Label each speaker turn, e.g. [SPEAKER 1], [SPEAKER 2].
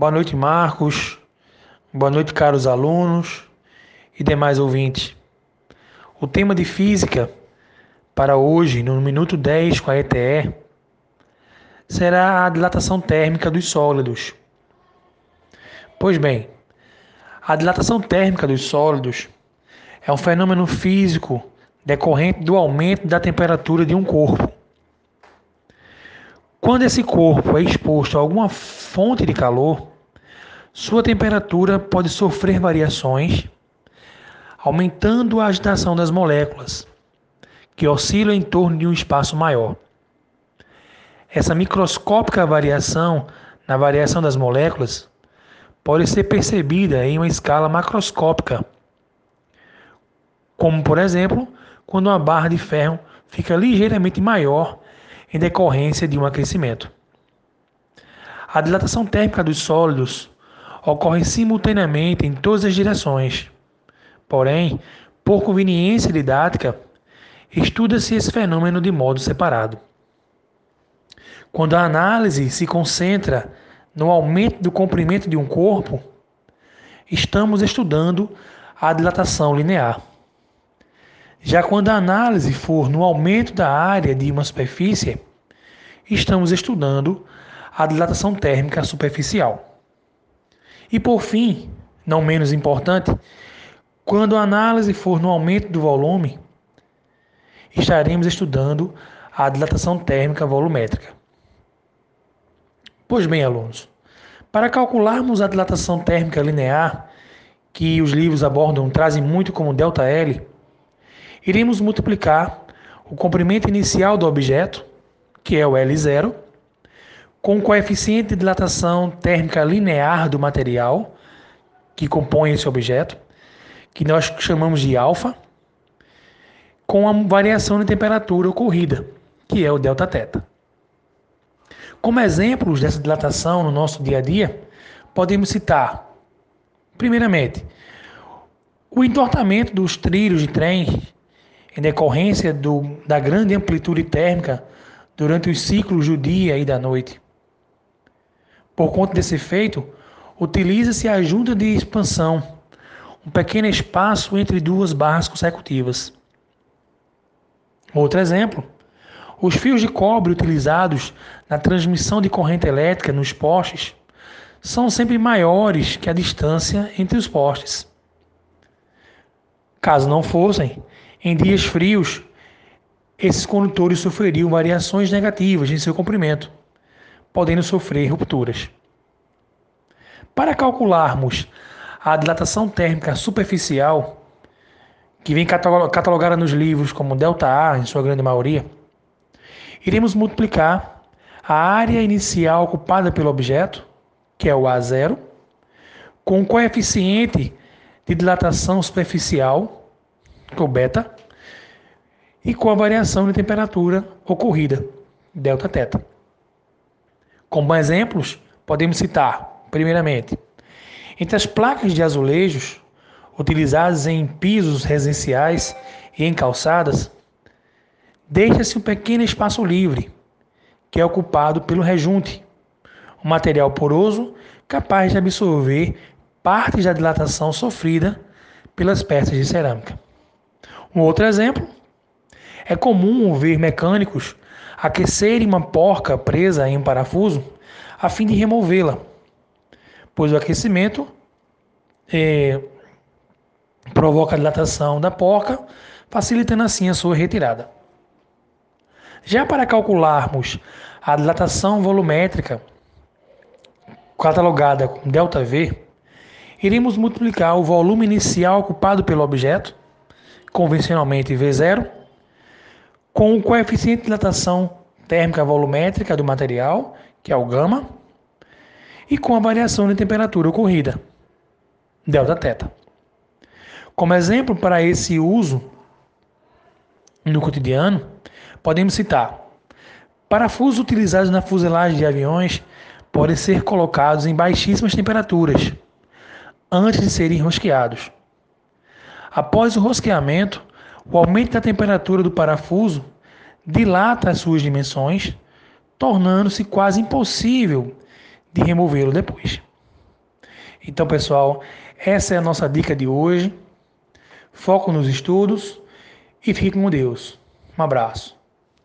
[SPEAKER 1] Boa noite, Marcos. Boa noite, caros alunos e demais ouvintes. O tema de física para hoje, no minuto 10 com a ETE, será a dilatação térmica dos sólidos. Pois bem, a dilatação térmica dos sólidos é um fenômeno físico decorrente do aumento da temperatura de um corpo. Quando esse corpo é exposto a alguma fonte de calor, sua temperatura pode sofrer variações, aumentando a agitação das moléculas, que oscilam em torno de um espaço maior. Essa microscópica variação na variação das moléculas pode ser percebida em uma escala macroscópica, como por exemplo, quando uma barra de ferro fica ligeiramente maior em decorrência de um aquecimento. A dilatação térmica dos sólidos ocorre simultaneamente em todas as direções. Porém, por conveniência didática, estuda-se esse fenômeno de modo separado. Quando a análise se concentra no aumento do comprimento de um corpo, estamos estudando a dilatação linear. Já quando a análise for no aumento da área de uma superfície, estamos estudando a dilatação térmica superficial. E por fim, não menos importante, quando a análise for no aumento do volume, estaremos estudando a dilatação térmica volumétrica. Pois bem, alunos, para calcularmos a dilatação térmica linear, que os livros abordam, trazem muito como ΔL, iremos multiplicar o comprimento inicial do objeto, que é o L0, com o coeficiente de dilatação térmica linear do material que compõe esse objeto, que nós chamamos de alfa, com a variação de temperatura ocorrida, que é o delta teta. Como exemplos dessa dilatação no nosso dia a dia, podemos citar, primeiramente, o entortamento dos trilhos de trem em decorrência do, da grande amplitude térmica durante os ciclos do dia e da noite. Por conta desse efeito, utiliza-se a junta de expansão, um pequeno espaço entre duas barras consecutivas. Outro exemplo, os fios de cobre utilizados na transmissão de corrente elétrica nos postes são sempre maiores que a distância entre os postes. Caso não fossem, em dias frios, esses condutores sofreriam variações negativas em seu comprimento podendo sofrer rupturas. Para calcularmos a dilatação térmica superficial, que vem catalogada nos livros como ΔA, em sua grande maioria, iremos multiplicar a área inicial ocupada pelo objeto, que é o A0, com o coeficiente de dilatação superficial, que é o beta, e com a variação de temperatura ocorrida, delta teta. Como exemplos, podemos citar, primeiramente, entre as placas de azulejos utilizadas em pisos residenciais e em calçadas, deixa-se um pequeno espaço livre, que é ocupado pelo rejunte, um material poroso capaz de absorver parte da dilatação sofrida pelas peças de cerâmica. Um outro exemplo é comum ver mecânicos aquecerem uma porca presa em um parafuso a fim de removê-la, pois o aquecimento é, provoca a dilatação da porca, facilitando assim a sua retirada. Já para calcularmos a dilatação volumétrica catalogada com ΔV, iremos multiplicar o volume inicial ocupado pelo objeto, convencionalmente V0, com o coeficiente de dilatação térmica volumétrica do material, que é o gama, e com a variação de temperatura ocorrida, delta teta. Como exemplo para esse uso no cotidiano, podemos citar parafusos utilizados na fuselagem de aviões podem ser colocados em baixíssimas temperaturas antes de serem rosqueados. Após o rosqueamento, o aumento da temperatura do parafuso dilata as suas dimensões, tornando-se quase impossível de removê-lo depois. Então, pessoal, essa é a nossa dica de hoje. Foco nos estudos e fique com Deus. Um abraço.